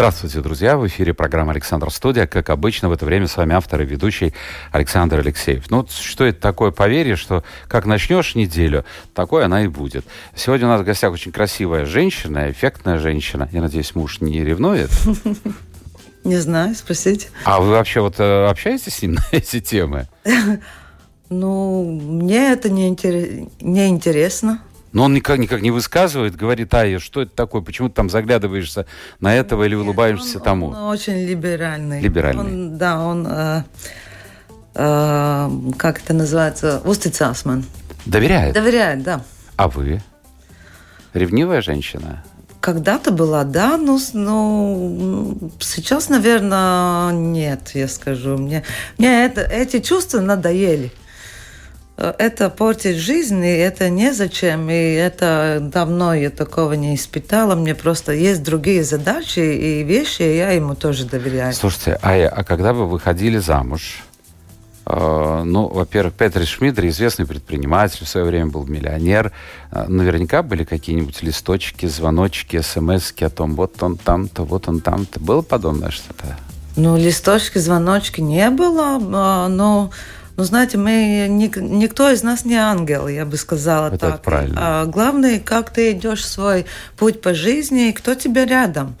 Здравствуйте, друзья! В эфире программа «Александр Студия». Как обычно, в это время с вами автор и ведущий Александр Алексеев. Ну, что это такое поверье, что как начнешь неделю, такой она и будет. Сегодня у нас в гостях очень красивая женщина, эффектная женщина. Я надеюсь, муж не ревнует? Не знаю, спросите. А вы вообще вот э, общаетесь с ним на эти темы? Ну, мне это не, интерес... не интересно. Но он никак, никак не высказывает, говорит, Ая, что это такое, почему ты там заглядываешься на этого или улыбаешься он, тому? Он очень либеральный. Либеральный. Он, да, он, э, э, как это называется, устицасман. Доверяет? Доверяет, да. А вы? Ревнивая женщина? Когда-то была, да, но, но сейчас, наверное, нет, я скажу. Мне, мне это, эти чувства надоели это портит жизнь, и это незачем, и это давно я такого не испытала. Мне просто есть другие задачи и вещи, и я ему тоже доверяю. Слушайте, а, а когда вы выходили замуж, э, ну, во-первых, Петр Шмидер, известный предприниматель, в свое время был миллионер. Э, наверняка были какие-нибудь листочки, звоночки, смс о том, вот он там-то, вот он там-то. Было подобное что-то? Ну, листочки, звоночки не было, а, но ну, знаете, мы никто из нас не ангел, я бы сказала это так. правильно. А главное, как ты идешь свой путь по жизни и кто тебя рядом.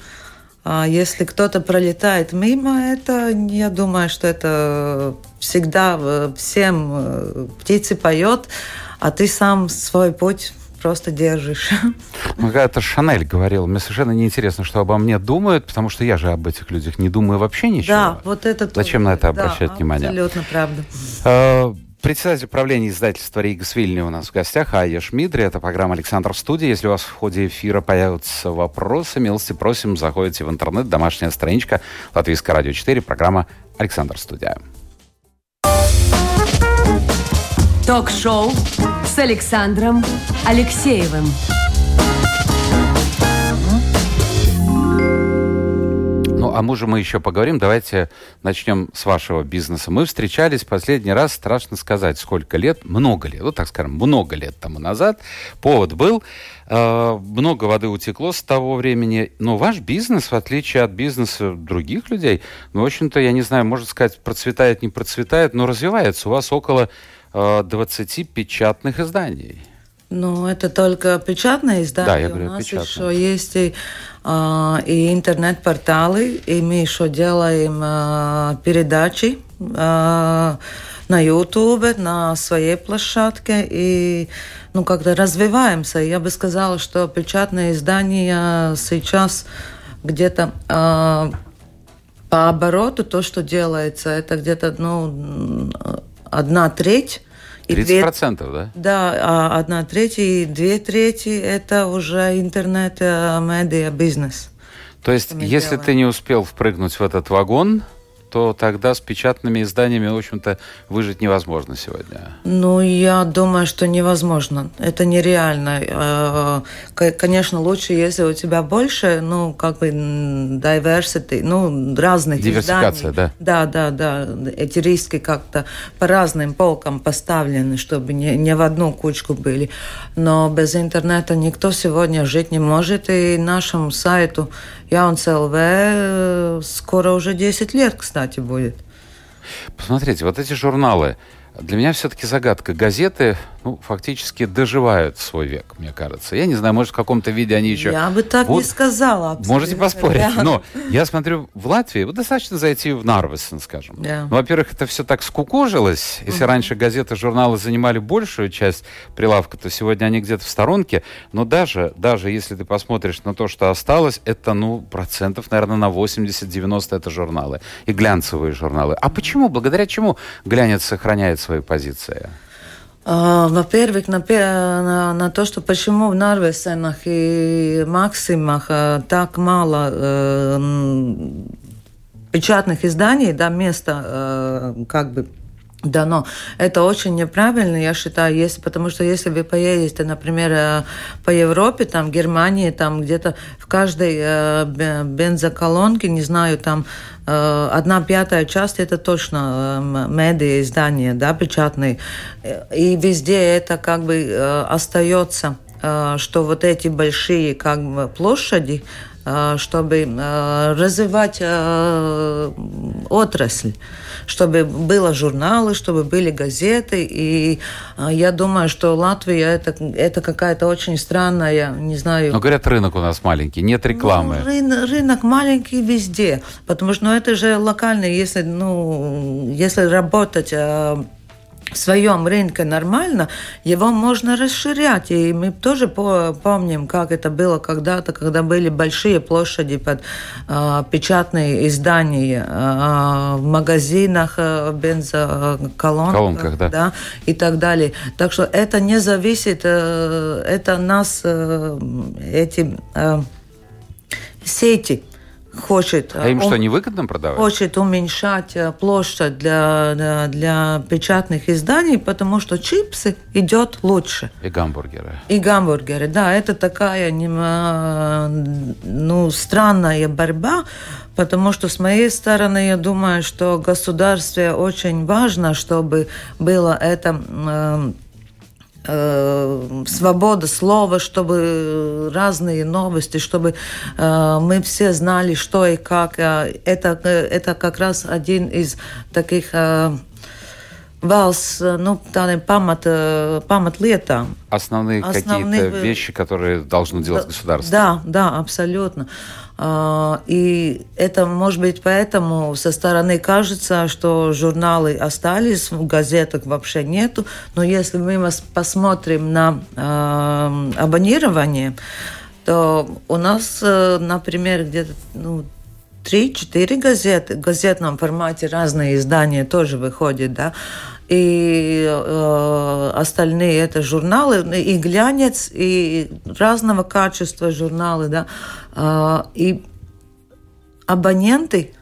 А если кто-то пролетает мимо, это, я думаю, что это всегда всем э, птицы поет, а ты сам свой путь просто держишь. Ну, когда-то Шанель говорил, мне совершенно неинтересно, что обо мне думают, потому что я же об этих людях не думаю вообще ничего. Да, вот это Зачем на это обращать да, внимание? абсолютно правда. А, председатель правления издательства Ригас Вильни у нас в гостях, Айя Шмидри. Это программа «Александр в студии». Если у вас в ходе эфира появятся вопросы, милости просим, заходите в интернет, домашняя страничка Латвийское радио 4, программа «Александр в студии». Ток-шоу с Александром Алексеевым. Ну, о муже мы еще поговорим. Давайте начнем с вашего бизнеса. Мы встречались последний раз, страшно сказать, сколько лет, много лет, ну, так скажем, много лет тому назад. Повод был, э, много воды утекло с того времени, но ваш бизнес, в отличие от бизнеса других людей, ну, в общем-то, я не знаю, можно сказать, процветает, не процветает, но развивается. У вас около 20 печатных изданий. Ну, это только печатные издания. Да, я говорю, У нас печатные. еще есть и, а, и интернет-порталы, и мы еще делаем а, передачи а, на YouTube, на своей площадке, и ну, как-то развиваемся. Я бы сказала, что печатные издания сейчас где-то а, по обороту то, что делается, это где-то ну, одна треть. 30 две, процентов, да? Да, а одна треть и две трети – это уже интернет-медиа бизнес. То есть, если делаем. ты не успел впрыгнуть в этот вагон, то тогда с печатными изданиями, в общем-то, выжить невозможно сегодня. Ну, я думаю, что невозможно. Это нереально. Э, конечно, лучше, если у тебя больше, ну, как бы diversity, ну, разных Диверсификация, изданий. да? Да, да, да. Эти риски как-то по разным полкам поставлены, чтобы не, не в одну кучку были. Но без интернета никто сегодня жить не может. И нашему сайту Jauns ЛВ э, скоро уже 10 лет, кстати, будет. Посмотрите, вот эти журналы, для меня все-таки загадка. Газеты, ну, фактически доживают свой век, мне кажется. Я не знаю, может, в каком-то виде они еще... Я бы так вот, не сказала. Можете поспорить. Да. Но я смотрю, в Латвии вот достаточно зайти в Нарвесен, скажем. Да. Ну, во-первых, это все так скукожилось. Если угу. раньше газеты, журналы занимали большую часть прилавка, то сегодня они где-то в сторонке. Но даже, даже если ты посмотришь на то, что осталось, это, ну, процентов, наверное, на 80-90 это журналы. И глянцевые журналы. А почему? Благодаря чему глянец сохраняет свои позиции? Uh, во-первых, на, на, на то, что почему в Нарвесенах и Максимах uh, так мало uh, печатных изданий, да, места, как бы Да, но это очень неправильно, я считаю, если, потому что если вы поедете, например, э, по Европе, там, Германии, там где-то в каждой э, бензоколонке, не знаю, там э, одна пятая часть это точно медиа издания, да, печатные. И везде это как бы остается, что вот эти большие как бы площади, чтобы развивать отрасль чтобы было журналы, чтобы были газеты. И я думаю, что Латвия это, это какая-то очень странная, не знаю... Но говорят, рынок у нас маленький, нет рекламы. Ну, рынок, рынок маленький везде, потому что ну, это же локальный, если, ну, если работать в своем рынке нормально, его можно расширять. И мы тоже помним, как это было когда-то, когда были большие площади под э, печатные издания э, в магазинах, э, бензоколонках Колонках, да. да, и так далее. Так что это не зависит, э, это нас, э, эти э, сети, хочет... А им что, невыгодно продавать? Хочет уменьшать э, площадь для, для, печатных изданий, потому что чипсы идет лучше. И гамбургеры. И гамбургеры, да. Это такая ну, странная борьба, потому что с моей стороны я думаю, что государстве очень важно, чтобы было это Э, свобода слова, чтобы разные новости, чтобы э, мы все знали, что и как. Э, это, это как раз один из таких valsts nu, tādiem pamat, паматлетам. Основные, Основные какие-то вещи, которые должно делать да, государство. Да, да, абсолютно. А, и это, может быть, поэтому со стороны кажется, что журналы остались, газеток вообще нету. Но если мы посмотрим на э, абонирование, то у нас, э, например, где-то ну, три-четыре газеты в газетном формате разные издания тоже выходят, да, и э, остальные это журналы, и глянец, и разного качества журналы, да, и абоненты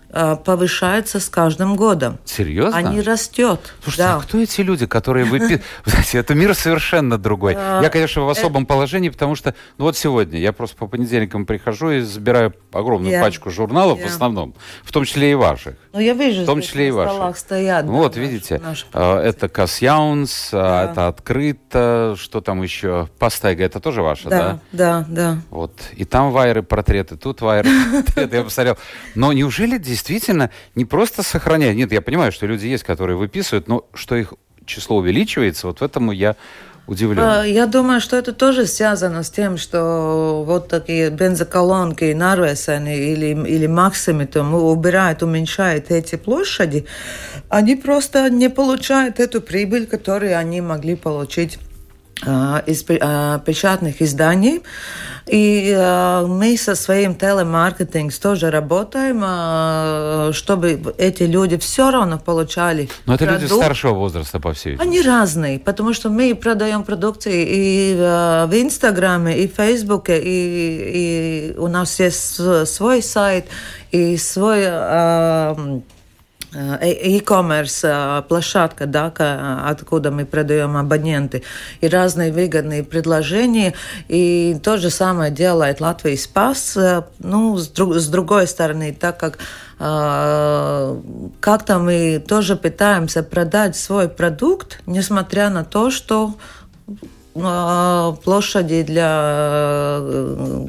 повышается с каждым годом. Серьезно? Они растет. Слушайте, да. а кто эти люди, которые выписывают? Это мир совершенно другой. Э, я, конечно, в особом положении, потому что, ну вот сегодня я просто по понедельникам прихожу и забираю огромную пачку журналов в основном, в том числе и ваших. Ну, я вижу, в том числе и ваших. стоят. Вот, видите, э, это Касьяунс, это открыто, что там еще? Пастайга, это тоже ваша, да? Да, да, да. Вот. И там вайры портреты, тут вайры портреты, я посмотрел. Но неужели здесь действительно не просто сохранять. Нет, я понимаю, что люди есть, которые выписывают, но что их число увеличивается, вот в этом я удивлен. А, я думаю, что это тоже связано с тем, что вот такие бензоколонки, Нарвесены или, или Максими там убирают, уменьшают эти площади, они просто не получают эту прибыль, которую они могли получить из а, печатных изданий. И э, мы со своим телемаркетингом тоже работаем, чтобы эти люди все равно получали. Но это продукт. люди старшего возраста, по всей Они разные, потому что мы продаем продукции и в Инстаграме, и в Фейсбуке, и, и у нас есть свой сайт, и свой e-commerce площадка, да, откуда мы продаем абоненты, и разные выгодные предложения. И то же самое делает Латвия Спас. Ну, с, друг, с другой стороны, так как как-то мы тоже пытаемся продать свой продукт, несмотря на то, что площади для э,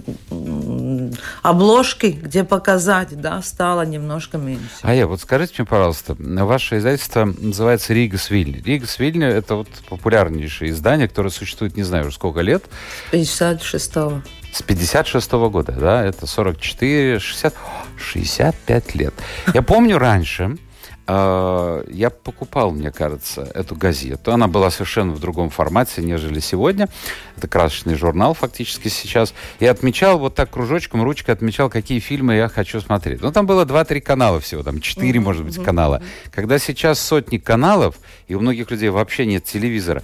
обложки, где показать, да, стало немножко меньше. А я вот скажите мне, пожалуйста, ваше издательство называется Ригас Вильня. Ригас Вильня – это вот популярнейшее издание, которое существует, не знаю, уже сколько лет. С 56-го. С 56 -го года, да, это 44, 60, 65 лет. Я помню раньше, а, я покупал, мне кажется, эту газету. Она была совершенно в другом формате, нежели сегодня. Это красочный журнал фактически сейчас. И отмечал вот так кружочком, ручкой отмечал, какие фильмы я хочу смотреть. Ну, там было 2-3 канала всего, там 4, mm-hmm. может быть, канала. Когда сейчас сотни каналов, и у многих людей вообще нет телевизора,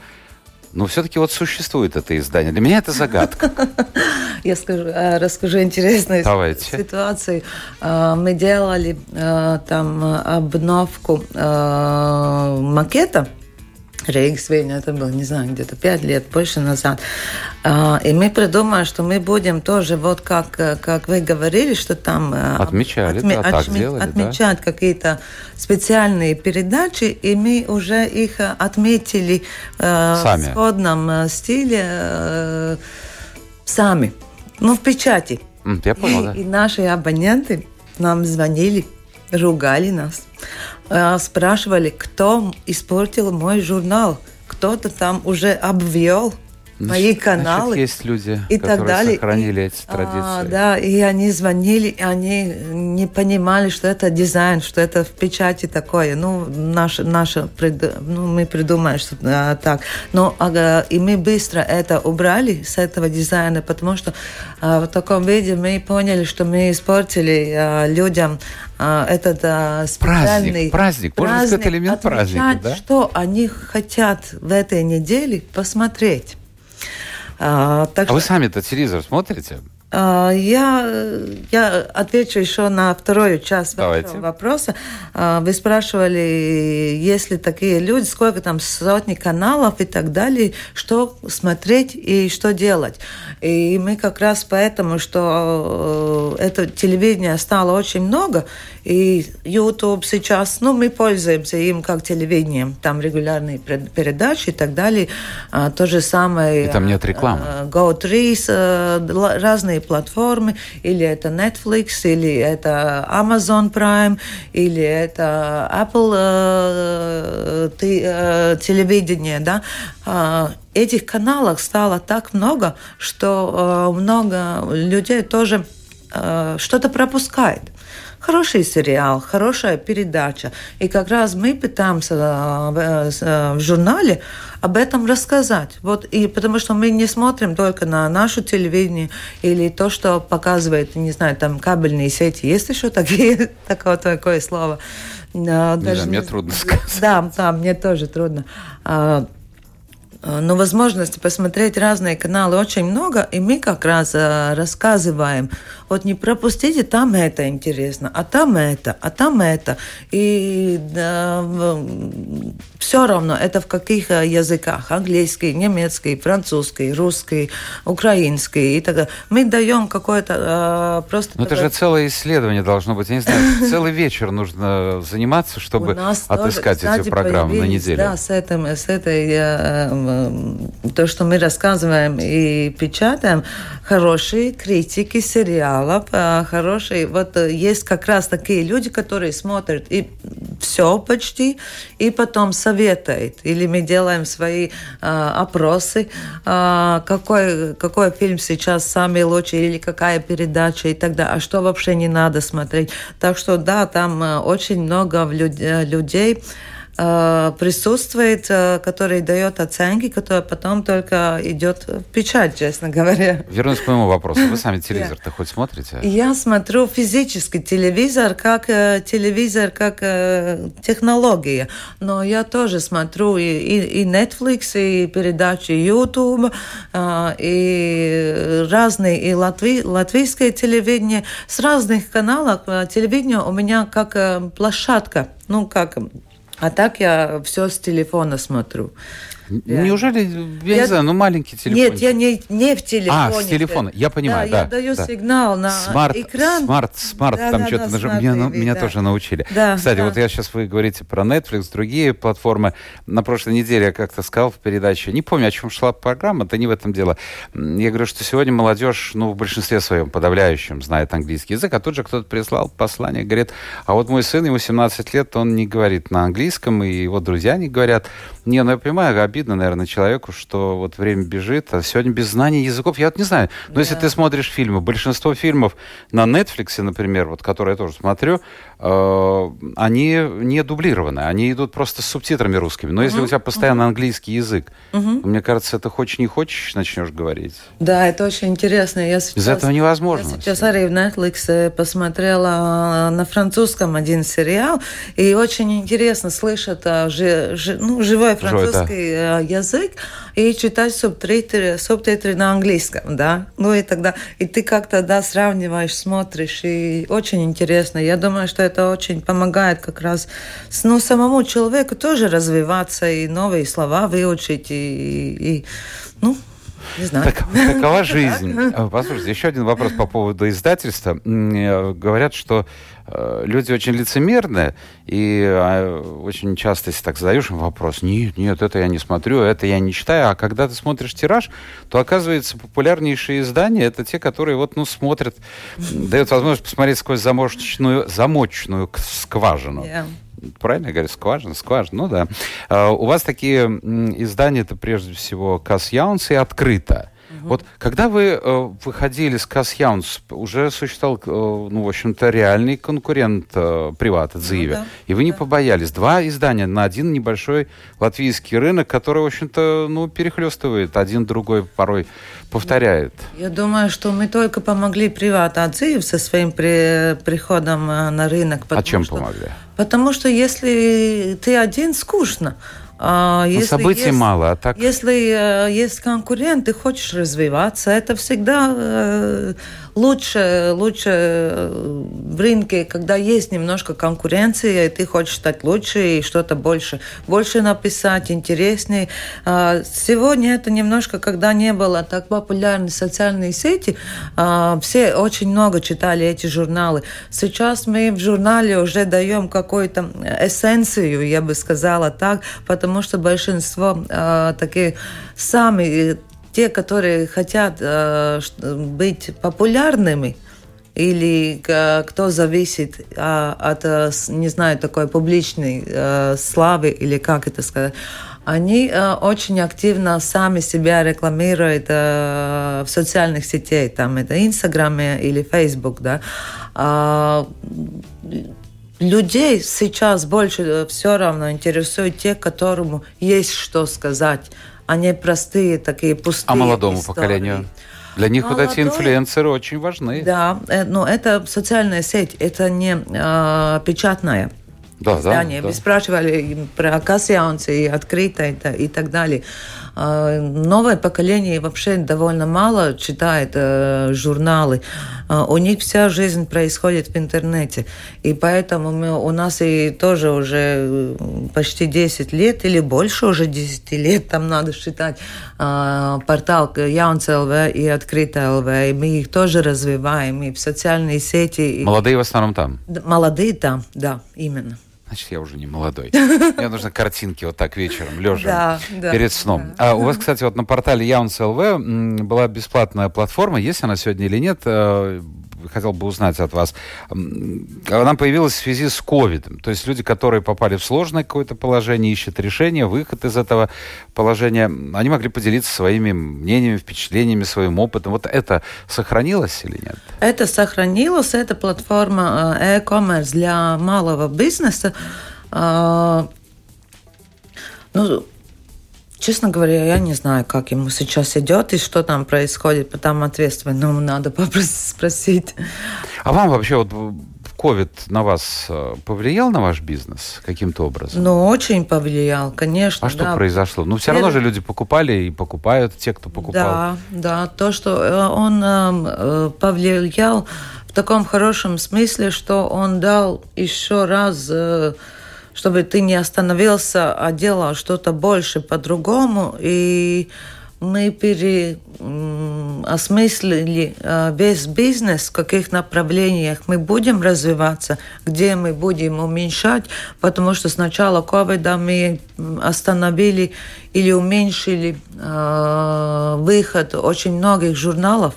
Но все-таки вот существует это издание. Для меня это загадка. Я скажу, э, расскажу интересную Давайте. ситуацию. Э, мы делали э, там обновку макета Рейгс Вейна, это было, не знаю, где-то пять лет, больше назад. А, и мы придумали, что мы будем тоже, вот как, как вы говорили, что там... Э, Отмечали, отме- да, так делали, Отмечать да. какие-то специальные передачи, и мы уже их отметили э, сами. в сходном стиле э, сами, ну, в печати. Я понял, и, да. И наши абоненты нам звонили, ругали нас. А, спрашивали, кто испортил мой журнал. Кто-то там уже обвел мои каналы. Значит, есть люди, и так далее. сохранили и, эти традиции. А, да, и они звонили, и они не понимали, что это дизайн, что это в печати такое. Ну, наше, наше ну, мы придумали, что а, так. Но а, и мы быстро это убрали с этого дизайна, потому что а, в таком виде мы поняли, что мы испортили а, людям а, этот а, специальный праздник, праздник, праздник можно сказать элемент праздника, да? что они хотят в этой неделе посмотреть. А, так а что... вы сами-то телевизор смотрите? А, я, я отвечу еще на вторую часть Давайте. вопроса. А, вы спрашивали, есть ли такие люди, сколько там сотни каналов и так далее, что смотреть и что делать. И мы как раз поэтому, что э, это телевидение стало очень много, и YouTube сейчас, ну, мы пользуемся им как телевидением, там регулярные передачи и так далее. То же самое... И там нет рекламы. Go3, разные платформы, или это Netflix, или это Amazon Prime, или это Apple э, э, телевидение, да, а, этих каналов стало так много, что э, много людей тоже что-то пропускает хороший сериал, хорошая передача. И как раз мы пытаемся в журнале об этом рассказать. Вот, и потому что мы не смотрим только на нашу телевидение или то, что показывает, не знаю, там кабельные сети. Есть еще такие, такое, такое слово? Даже, не знаю, мне трудно сказать. Да, да, мне тоже трудно. Э, но возможности посмотреть разные каналы очень много, и мы как раз э, рассказываем, вот не пропустите, там это интересно, а там это, а там это. И да, все равно это в каких э, языках, английский, немецкий, французский, русский, украинский и так далее. Мы даем какое-то э, просто... Но это же целое исследование должно быть. Я не знаю, целый вечер нужно заниматься, чтобы отыскать эти программы на неделю. Да, с, этим, с этой то, что мы рассказываем и печатаем, хорошие критики сериалов, а, хорошие, вот э, есть как раз такие люди, которые смотрят и все почти, и потом советуют. Или мы делаем свои а, опросы, а, какой, какой фильм сейчас самый лучший, или какая передача и так далее, а что вообще не надо смотреть. Так что да, там э, очень много э, людей, Э, присутствует, э, который дает оценки, который потом только идет в печать, честно говоря. Вернусь к моему вопросу. Вы сами телевизор-то хоть смотрите? Я смотрю физический телевизор, как э, телевизор, как технология. Но я тоже смотрю и, и, и Netflix, и передачи YouTube, и разные, и латви, латвийское телевидение. С разных каналов телевидение у меня как площадка, ну, как а так я все с телефона смотрю. Неужели, я, я не знаю, ну маленький телефон? Нет, я не, не в телефоне. А, с телефона, я понимаю, да. да я даю да. сигнал на smart, экран. Smart, smart, да, там да, что-то да, нажим... меня, ну, меня да. тоже научили. Да, Кстати, да. вот я сейчас, вы говорите про Netflix, другие платформы. На прошлой неделе я как-то сказал в передаче, не помню, о чем шла программа, да не в этом дело. Я говорю, что сегодня молодежь, ну, в большинстве своем, подавляющем, знает английский язык, а тут же кто-то прислал послание, говорит, а вот мой сын, ему 17 лет, он не говорит на английском, и его друзья не говорят. Не, ну я понимаю, обидно, наверное, человеку, что вот время бежит, а сегодня без знаний языков, я вот не знаю. Но да. если ты смотришь фильмы, большинство фильмов на Netflix, например, вот которые я тоже смотрю, э, они не дублированы, они идут просто с субтитрами русскими. Но если у тебя постоянно uh-huh. английский язык, uh-huh. мне кажется, это хочешь не хочешь, начнешь говорить. Да, это очень интересно. Я сейчас, Без этого невозможно. Я сейчас Ари в Netflix э, посмотрела на французском один сериал, и очень интересно слышать ну, живой французский живой, да. Язык и читать субтитры, субтитры на английском, да. Ну и тогда, и ты как-то, да, сравниваешь, смотришь, и очень интересно. Я думаю, что это очень помогает как раз, ну, самому человеку тоже развиваться и новые слова выучить, и, и ну, не знаю. Так, такова жизнь. Послушайте, еще один вопрос по поводу издательства. Э, говорят, что э, люди очень лицемерные, и а, очень часто, если так задаешь им вопрос, нет, нет, это я не смотрю, это я не читаю, а когда ты смотришь тираж, то оказывается популярнейшие издания это те, которые вот, ну, смотрят, дают возможность посмотреть сквозь замочную, замочную скважину. Yeah правильно я говорю, скважина, скважина, ну да. А, у вас такие издания, это прежде всего Касс Яунс и Открыто. Вот когда вы э, выходили с Касс Яунс, уже существовал, э, ну, в общем-то, реальный конкурент э, Приват, Дзиве, ну, да, и вы не да. побоялись. Два издания на один небольшой латвийский рынок, который, в общем-то, ну, перехлестывает, один другой порой повторяет. Я думаю, что мы только помогли Приват Адзиев со своим при, приходом э, на рынок. А чем что, помогли? Потому что если ты один, скучно. А, если событий есть, мало, а так... Если э, есть конкурент, ты хочешь развиваться, это всегда э, лучше, лучше э, в рынке, когда есть немножко конкуренции, и ты хочешь стать лучше и что-то больше, больше написать, интереснее. А, сегодня это немножко, когда не было так популярны социальные сети, а, все очень много читали эти журналы. Сейчас мы в журнале уже даем какую-то эссенцию, я бы сказала так, потому что большинство а, такие сами те, которые хотят э, быть популярными, или э, кто зависит э, от, э, не знаю, такой публичной э, славы, или как это сказать, они очень активно сами себя рекламируют в социальных сетях, там это Инстаграме или Фейсбук, да. А, людей сейчас больше все равно интересуют те, которому есть что сказать а не простые такие пустые А молодому истории. поколению? Для них Молодой, вот эти инфлюенсеры очень важны. Да, э, но это социальная сеть, это не э, печатная да, издание. Да, Вы да. спрашивали про Кассианцы и открытое и так далее. А, новое поколение вообще довольно мало читает э, журналы. А, у них вся жизнь происходит в интернете. И поэтому мы, у нас и тоже уже почти 10 лет или больше уже 10 лет там надо считать а, портал Яунц ЛВ и Открытая ЛВ. И мы их тоже развиваем и в социальные сети. Молодые в основном там? Молодые там, да, именно. Значит, я уже не молодой. Мне нужны картинки вот так вечером, лежа да, перед сном. Да. А у вас, кстати, вот на портале Яунс ЛВ была бесплатная платформа. Есть она сегодня или нет? Хотел бы узнать от вас. Она появилась в связи с ковидом. То есть люди, которые попали в сложное какое-то положение, ищут решение, выход из этого положения, они могли поделиться своими мнениями, впечатлениями, своим опытом. Вот это сохранилось или нет? Это сохранилось. Это платформа э, e-commerce для малого бизнеса. А, ну, Честно говоря, я не знаю, как ему сейчас идет и что там происходит, потому ответственному надо спросить. А вам вообще вот ковид на вас э, повлиял на ваш бизнес каким-то образом? Ну, очень повлиял, конечно. А что да. произошло? Ну, все равно же люди покупали и покупают, те, кто покупал. Да, да, то, что э, он э, повлиял в таком хорошем смысле, что он дал еще раз чтобы ты не остановился, а делал что-то больше по-другому. И мы переосмыслили э, весь бизнес, в каких направлениях мы будем развиваться, где мы будем уменьшать, потому что с начала ковида мы остановили или уменьшили э, выход очень многих журналов.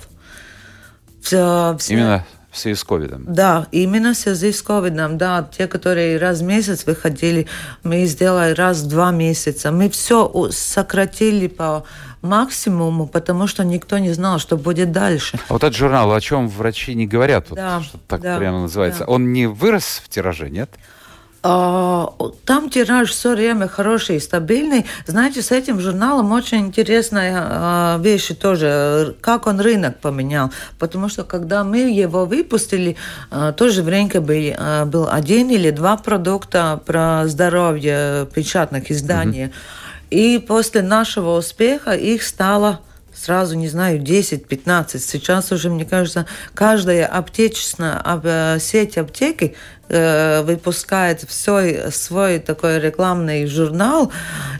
Все, все... Именно в связи с ковидом. Да, именно в связи с ковидом, да. Те, которые раз в месяц выходили, мы сделали раз в два месяца. Мы все сократили по максимуму, потому что никто не знал, что будет дальше. А вот этот журнал, о чем врачи не говорят, да, вот, что так да, прямо называется, да. он не вырос в тираже, нет? А, там тираж все время хороший и стабильный. Знаете, с этим журналом очень интересная а, вещь тоже, как он рынок поменял. Потому что когда мы его выпустили, а, тоже время был, был один или два продукта про здоровье печатных изданий. Mm-hmm. И после нашего успеха их стало сразу, не знаю, 10-15. Сейчас уже, мне кажется, каждая аптечная э, сеть аптеки э, выпускает свой, свой такой рекламный журнал,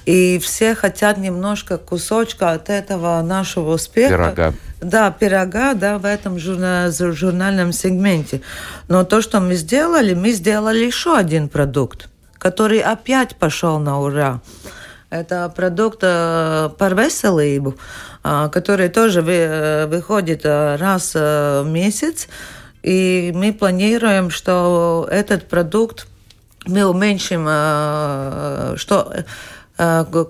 и все хотят немножко кусочка от этого нашего успеха. Пирога. Да, пирога, да, в этом журна, журнальном сегменте. Но то, что мы сделали, мы сделали еще один продукт, который опять пошел на ура. Это продукт э, парвеселību, э, который тоже э, выходит э, раз э, в месяц. И мы планируем, что этот продукт мы уменьшим, что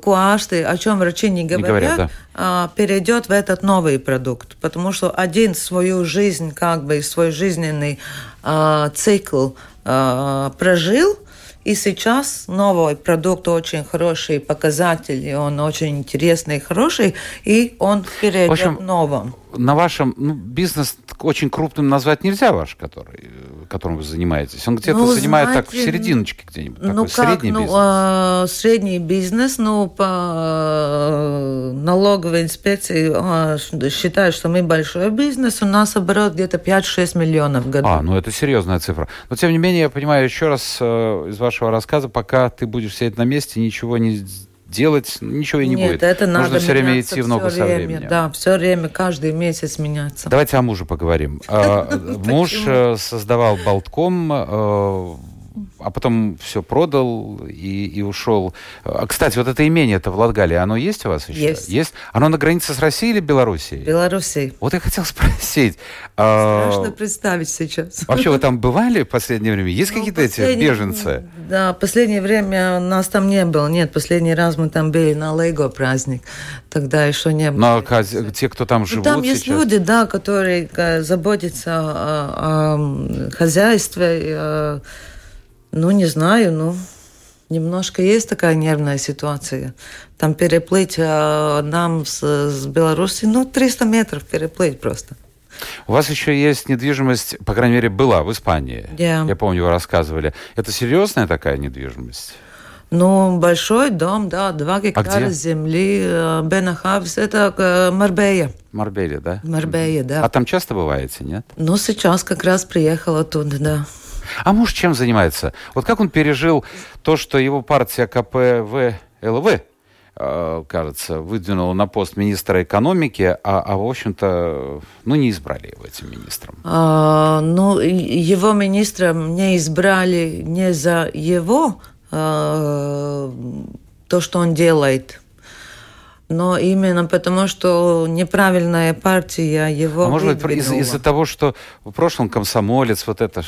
куашты, о чем врачи не говорят, не говорят да. э, перейдет в этот новый продукт. Потому что один свою жизнь, как бы свой жизненный э, цикл прожил – и сейчас новый продукт очень хороший, показатели, он очень интересный, хороший, и он перейдет в общем, новом. На вашем ну, бизнес очень крупным назвать нельзя ваш, который, которым вы занимаетесь. Он где-то ну, занимает знаете, так в серединочке где-нибудь. Ну такой, как, средний ну, бизнес. Э, средний бизнес, ну, по э, налоговой инспекции э, считают, что мы большой бизнес, у нас оборот где-то 5-6 миллионов в году. А, ну это серьезная цифра. Но тем не менее, я понимаю еще раз э, из вашего рассказа, пока ты будешь сидеть на месте, ничего не делать ничего и не Нет, будет. это Нужно надо все время идти в ногу со временем. Да, все время, каждый месяц меняться. Давайте о муже поговорим. А, муж э, создавал Болтком, э, а потом все продал и, и ушел. А, кстати, вот это имение это в Латгалии, оно есть у вас еще? Есть. Есть? Оно на границе с Россией или Белоруссией? Белоруссией. Вот я хотел спросить. А, Страшно а... представить сейчас. Вообще, вы там бывали в последнее время? Есть ну, какие-то эти беженцы? Да, последнее время нас там не было. Нет, последний раз мы там были на Лего праздник. Тогда еще не было. Но а те, кто там ну, живут ну, Там есть люди, да, которые э, заботятся о, о хозяйстве, о ну, не знаю, ну, немножко есть такая нервная ситуация. Там переплыть а, нам с, с Беларуси, ну, 300 метров переплыть просто. У вас еще есть недвижимость, по крайней мере, была в Испании. Yeah. Я помню, вы рассказывали. Это серьезная такая недвижимость? Ну, большой дом, да, два гектара а земли, э, Бенахавс, это э, Марбея. Марбея, да? Марбея, да. А там часто бываете, нет? Ну, сейчас как раз приехала туда, да. А муж чем занимается? Вот как он пережил то, что его партия КПВЛВ, э, кажется, выдвинула на пост министра экономики, а, а в общем-то, ну, не избрали его этим министром. А, ну, его министром не избрали не за его, а, то, что он делает, но именно потому, что неправильная партия его А может быть, из- из-за того, что в прошлом комсомолец, вот это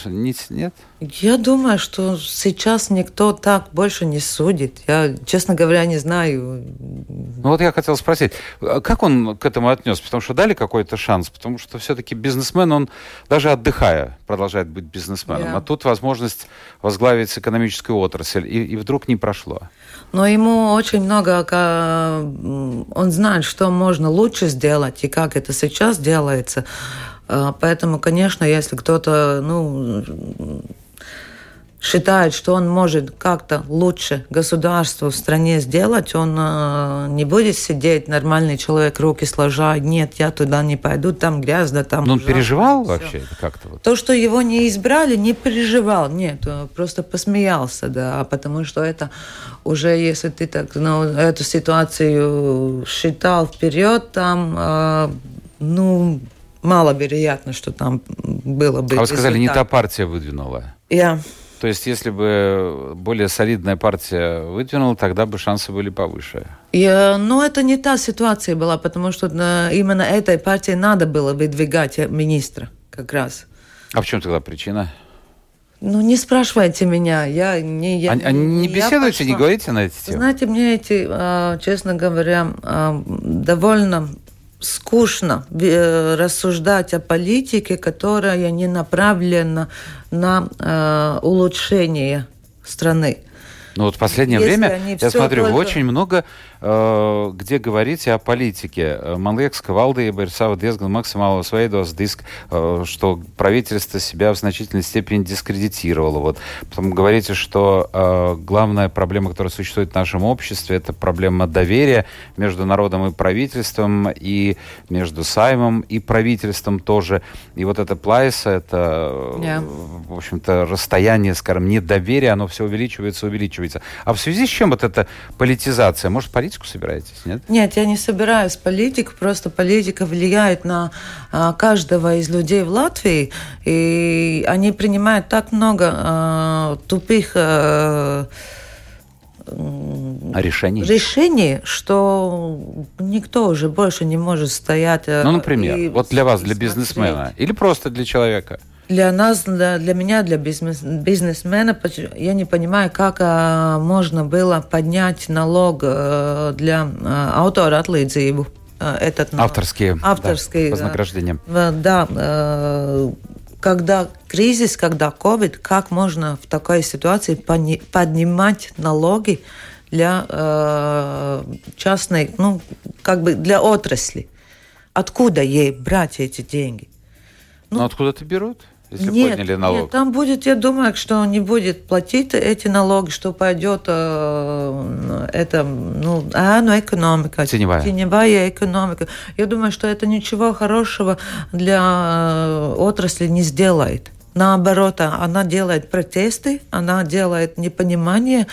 нет? Я думаю, что сейчас никто так больше не судит. Я, честно говоря, не знаю. Ну вот я хотел спросить, а как он к этому отнес? Потому что дали какой-то шанс, потому что все-таки бизнесмен, он даже отдыхая продолжает быть бизнесменом. Yeah. А тут возможность возглавить экономическую отрасль, и, и вдруг не прошло. Но ему очень много, он знает, что можно лучше сделать и как это сейчас делается. А, поэтому, конечно, если кто-то ну, считает, что он может как-то лучше государство в стране сделать, он э, не будет сидеть, нормальный человек, руки сложа, нет, я туда не пойду, там грязно, там... Но он переживал все. вообще как-то? Вот? То, что его не избрали, не переживал, нет, просто посмеялся, да, потому что это уже, если ты так, ну, эту ситуацию считал вперед, там, э, ну, маловероятно, что там было бы... А вы сказали, результат. не та партия выдвинула? Я... Yeah. То есть, если бы более солидная партия выдвинула, тогда бы шансы были повыше. И, ну, это не та ситуация была, потому что именно этой партии надо было выдвигать министра как раз. А в чем тогда причина? Ну, не спрашивайте меня, я не... Я, а, а не беседуете, не говорите на эти темы? Знаете, мне эти, честно говоря, довольно скучно э, рассуждать о политике, которая не направлена на э, улучшение страны. Ну вот в последнее Если время, я смотрю, только... очень много где говорите о политике. Man liekas, ka valdība ir sava diezgan maksimālos veidos, э, что правительство себя в значительной степени дискредитировало. Вот. Потом говорите, что э, главная проблема, которая существует в нашем обществе, это проблема доверия между народом и правительством, и между Саймом и правительством тоже. И вот эта плайса, это, yeah. в общем-то, расстояние, скажем, недоверия, оно все увеличивается, увеличивается. А в связи с чем вот эта политизация? Может, политику собираетесь, нет? Нет, я не собираюсь политику, просто политика влияет на а, каждого из людей в Латвии, и они принимают так много а, тупых а, решений? решений, что никто уже больше не может стоять. Э, ну, например, вот для вас, для бизнесмена, или просто для человека? Для нас, для, для меня, для бизнес, бизнесмена, я не понимаю, как а, можно было поднять налог а, для а, автора отлīdzību. Этот, авторские, авторские да, вознаграждения. Да, когда кризис, когда COVID, как можно в такой ситуации поднимать налоги для э, частной, ну, как бы для отрасли? Откуда ей брать эти деньги? Ну, ну откуда-то берут? Если нет, подняли налог? Нет, там будет, я думаю, что он не будет платить эти налоги, что пойдет э, это, ну, а, ну, экономика. Теневая. Теневая экономика. Я думаю, что это ничего хорошего для э, отрасли не сделает. Наоборот, она делает протесты, она делает непонимание.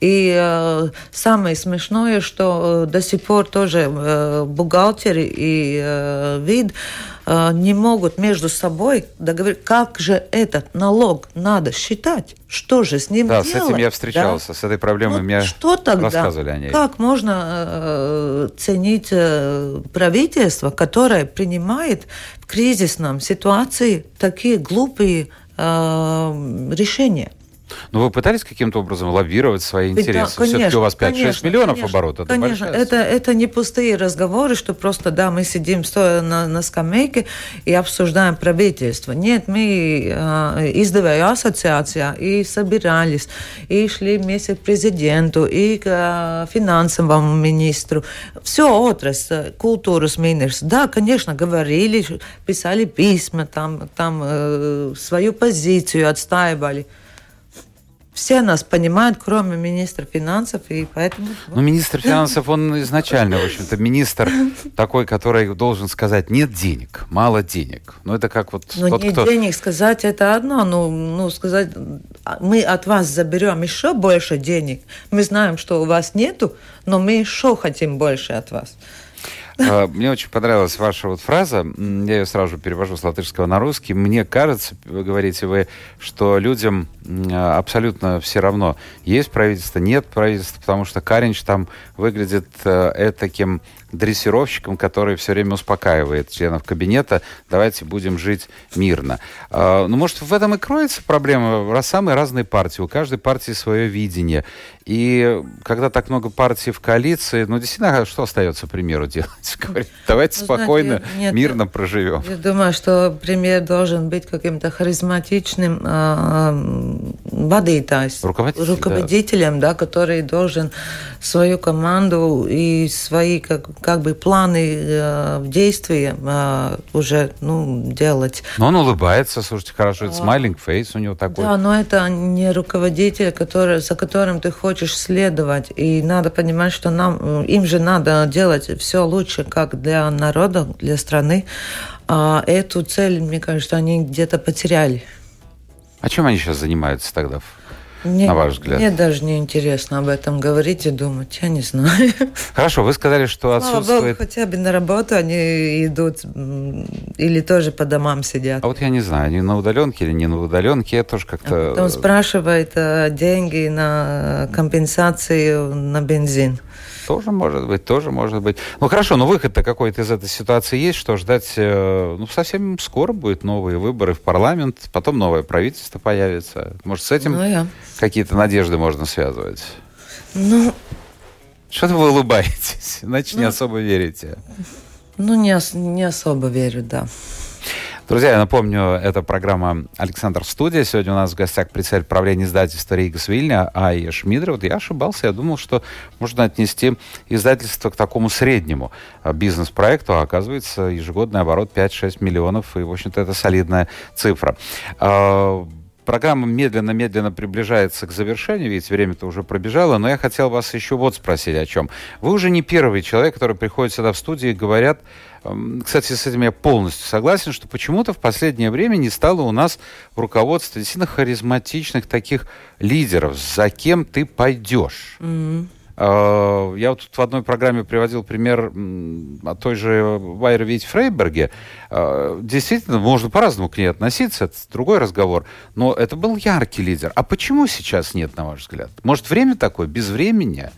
И э, самое смешное, что э, до сих пор тоже э, бухгалтеры и э, вид не могут между собой договориться, как же этот налог надо считать, что же с ним да, делать. Да, с этим я встречался, да? с этой проблемой вот мне что тогда? рассказывали о ней. Как можно э, ценить э, правительство, которое принимает в кризисном ситуации такие глупые э, решения? Но вы пытались каким-то образом лоббировать свои интересы? Да, Все-таки у вас 5-6 миллионов конечно, оборотов. Конечно, это, это не пустые разговоры, что просто, да, мы сидим стоя на, на скамейке и обсуждаем правительство. Нет, мы э, издевая ассоциация и собирались, и шли вместе к президенту, и к э, финансовому министру. Все отрасль, культурус министр. Да, конечно, говорили, писали письма, там, там э, свою позицию отстаивали все нас понимают, кроме министра финансов, и поэтому... Ну, министр финансов, он изначально, в общем-то, министр такой, который должен сказать, нет денег, мало денег. Ну, это как вот... Ну, тот, нет кто... денег сказать, это одно. Ну, ну, сказать, мы от вас заберем еще больше денег. Мы знаем, что у вас нету, но мы еще хотим больше от вас. А, мне очень понравилась ваша вот фраза. Я ее сразу перевожу с латышского на русский. Мне кажется, вы говорите вы, что людям абсолютно все равно, есть правительство, нет правительства, потому что Каринч там выглядит э, таким дрессировщиком, который все время успокаивает членов кабинета, давайте будем жить мирно. А, ну, может, в этом и кроется проблема, раз самые разные партии, у каждой партии свое видение. И когда так много партий в коалиции, ну, действительно, что остается примеру делать? Говорит, давайте ну, спокойно, знаете, нет, мирно проживем. Я думаю, что премьер должен быть каким-то харизматичным э, водителем, Руководитель, руководителем, да. да, который должен свою команду и свои как, как бы планы э, в действии э, уже ну, делать. Но он улыбается, слушайте, хорошо, это смайлинг фейс у него такой. Да, но это не руководитель, который, за которым ты хочешь следовать. И надо понимать, что нам, им же надо делать все лучше, как для народа, для страны. А эту цель, мне кажется, они где-то потеряли. А чем они сейчас занимаются тогда? Мне, на ваш взгляд? Мне даже не интересно об этом говорить и думать, я не знаю. Хорошо, вы сказали, что отсутствует... Слава Богу, хотя бы на работу они идут или тоже по домам сидят. А вот я не знаю, они на удаленке или не на удаленке, я тоже как-то... А потом спрашивает э, деньги на компенсацию на бензин. Тоже может быть, тоже может быть. Ну хорошо, но выход-то какой-то из этой ситуации есть, что ждать, э, ну совсем скоро будет новые выборы в парламент, потом новое правительство появится. Может, с этим ну, я. какие-то надежды можно связывать? Ну... Что-то вы улыбаетесь, значит, ну, не особо верите. Ну, не, не особо верю, да. Друзья, я напомню, это программа «Александр Студия». Сегодня у нас в гостях председатель правления издательства «Ригас Вильня» Айя Шмидра. Вот я ошибался, я думал, что можно отнести издательство к такому среднему бизнес-проекту, а оказывается ежегодный оборот 5-6 миллионов, и, в общем-то, это солидная цифра. А, Программа медленно-медленно приближается к завершению, ведь время-то уже пробежало, но я хотел вас еще вот спросить о чем. Вы уже не первый человек, который приходит сюда в студию и говорят, кстати, с этим я полностью согласен, что почему-то в последнее время не стало у нас в руководстве действительно харизматичных таких лидеров, за кем ты пойдешь. Mm-hmm. Я вот тут в одной программе приводил пример о той же Вайре Вить Фрейберге. А, действительно, можно по-разному к ней относиться, это другой разговор. Но это был яркий лидер. А почему сейчас нет, на ваш взгляд? Может, время такое, без времени?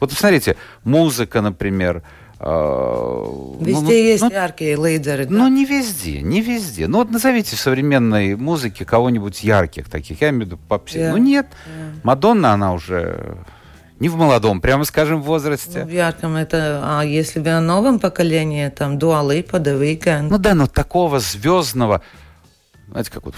Вот посмотрите, музыка, например, везде ну, есть ну, яркие лидеры. Да? Ну, не везде, не везде. Ну, вот назовите в современной музыке кого-нибудь ярких таких. Я имею в виду попсе. Yeah. Ну, нет. Yeah. Мадонна, она уже не в молодом, прямо скажем, возрасте. Ну, в ярком это, а если в новом поколении, там, Дуалипа, The Weeknd. Ну да, но такого звездного, знаете, как вот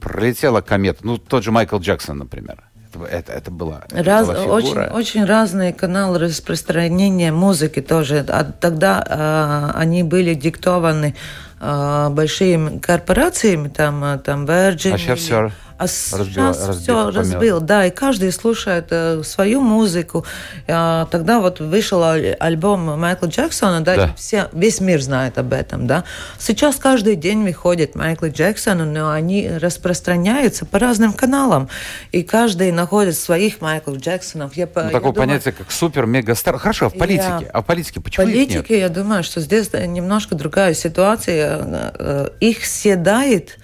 пролетела комета, ну, тот же Майкл Джексон, например. Это, это, это была, Раз, была очень, очень разные каналы распространения музыки тоже. А тогда а, они были диктованы а, большими корпорациями, там, а, там Virgin. А сейчас все а разбила, сейчас разбил, все разбил, да, и каждый слушает э, свою музыку. А, тогда вот вышел альбом Майкла Джексона, да, да. Все, весь мир знает об этом, да. Сейчас каждый день выходит Майкл Джексон, но они распространяются по разным каналам, и каждый находит своих Майкл Джексонов. Я, ну, я такое думаю, понятие, как супер-мега-стар. Хорошо, а в политике. Я... А в политике почему политике, я думаю, что здесь немножко другая ситуация. Э, э, их съедает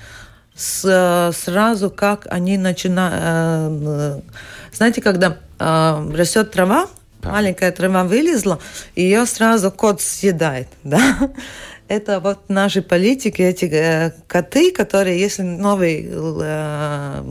с, сразу, как они начинают... Э, знаете, когда э, растет трава, да. маленькая трава вылезла, ее сразу кот съедает, да? Это вот наши политики, эти э, коты, которые, если новый э,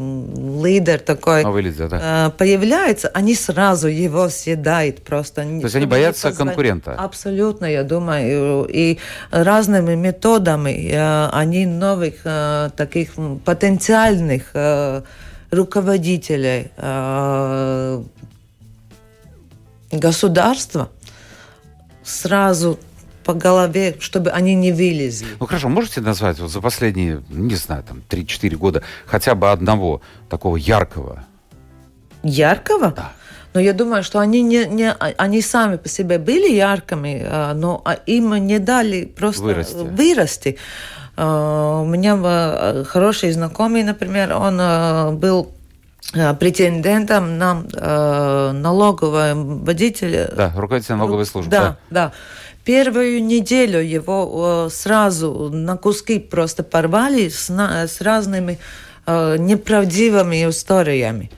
лидер такой новый лидер, да. э, появляется, они сразу его съедают просто. То есть они боятся конкурента? Абсолютно, я думаю. И разными методами э, они новых э, таких потенциальных э, руководителей э, государства сразу по голове, чтобы они не вылезли. Ну хорошо, можете назвать вот за последние, не знаю, там 3-4 года хотя бы одного такого яркого? Яркого? Да. Но я думаю, что они, не, не, они сами по себе были яркими, а, но а им не дали просто вырасти. вырасти. А, у меня хороший знакомый, например, он был претендентом на налогового водителя. Да, руководитель налоговой службы. Да, да. да. Первую неделю его сразу на куски просто порвали с, с разными э, неправдивыми историями.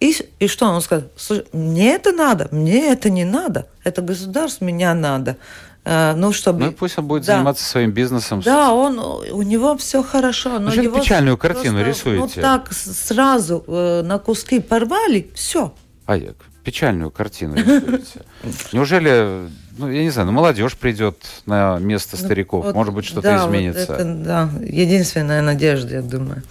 И, и что он сказал? Мне это надо, мне это не надо. Это государство меня надо. Uh, ну, чтобы... Ну, пусть он будет да. заниматься своим бизнесом. Да, он, у него все хорошо. Но его печальную картину просто, рисуете. Ну, так сразу э, на куски порвали, все. А, печальную картину рисуете. Неужели ну, я не знаю, ну, молодежь придет на место ну, стариков. Вот, Может быть, что-то да, изменится. Вот это, да, единственная надежда, я думаю.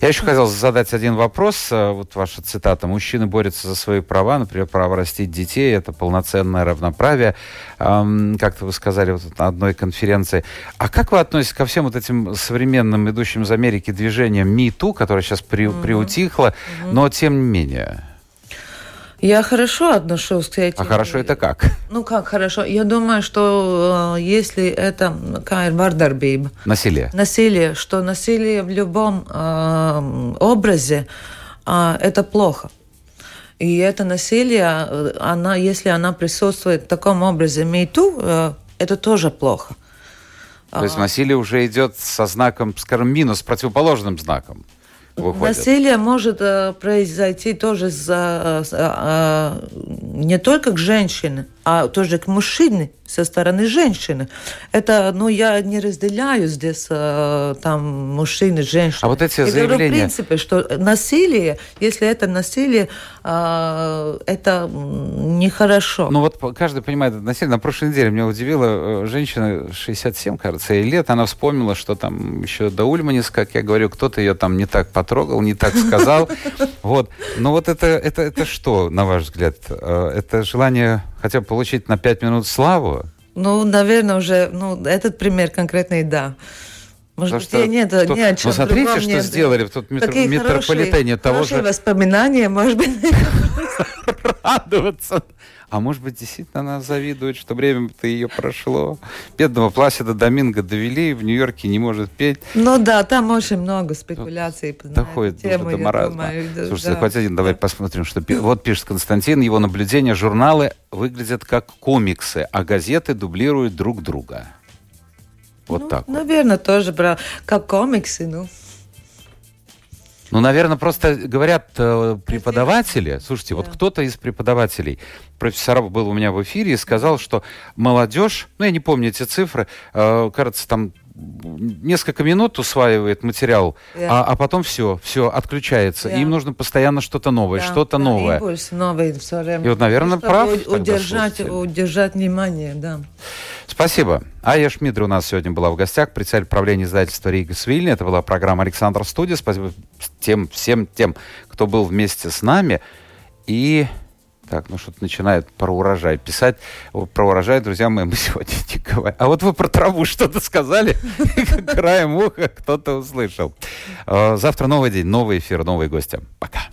Я еще хотел задать один вопрос. Э, вот ваша цитата. Мужчины борются за свои права, например, право растить детей. Это полноценное равноправие. Как-то вы сказали вот на одной конференции. А как вы относитесь ко всем вот этим современным, идущим из Америки движениям МИТУ, которое сейчас при, mm-hmm. приутихло, mm-hmm. но тем не менее? Я хорошо отношусь к этим. А хорошо это как? Ну как хорошо? Я думаю, что э, если это какая вардarbība. Насилие. Насилие, что насилие в любом э, образе э, это плохо. И это насилие, э, она, если она присутствует в таком образе МИТУ, э, это тоже плохо. То есть насилие уже идет со знаком, скажем, минус, противоположным знаком выходят. Насилие может э, произойти тоже за, э, э, не только к женщине, а тоже к мужчине со стороны женщины. Это, ну, я не разделяю здесь э, там мужчины, женщины. А вот эти я заявления... говорю, в принципе, что насилие, если это насилие, э, это нехорошо. Ну вот каждый понимает это насилие. На прошлой неделе меня удивила э, женщина 67, кажется, ей лет. Она вспомнила, что там еще до Ульманис, как я говорю, кто-то ее там не так потрогал, не так сказал. Вот. Но вот это, это, это что, на ваш взгляд? Это желание хотя бы получить на пять минут славу? Ну, наверное, уже, ну, этот пример конкретный, да. Может Потому быть, что, нет, что, не о чем Ну, смотрите, что нет. сделали в тот метро, метрополитене. Того же... воспоминания, может быть. Радоваться. А может быть, действительно она завидует, что время-то ее прошло. Бедного Пласида Доминго довели, в Нью-Йорке не может петь. Ну да, там очень много спекуляций. Доходит тему, до маразма. Слушайте, да. хоть один, давай посмотрим, что Вот пишет Константин, его наблюдения, журналы выглядят как комиксы, а газеты дублируют друг друга. Вот ну, так. Наверное, вот. тоже брал как комиксы, ну. Ну, наверное, просто говорят э, преподаватели, слушайте, да. вот кто-то из преподавателей, профессор был у меня в эфире и сказал, что молодежь, ну, я не помню эти цифры, э, кажется, там несколько минут усваивает материал, yeah. а, а потом все, все отключается. Yeah. им нужно постоянно что-то новое, yeah. что-то yeah. новое. Импульс новый все время. И вот, наверное, Чтобы прав. Удержать, удержать внимание, да. Спасибо. Ая Шмидра у нас сегодня была в гостях, председатель правления издательства Рига Свильни. Это была программа «Александр Студия». Спасибо тем, всем тем, кто был вместе с нами. И так, ну что-то начинает про урожай писать. Про урожай, друзья мои, мы сегодня не говорим. А вот вы про траву что-то сказали, краем уха кто-то услышал. А, завтра новый день, новый эфир, новые гости. Пока.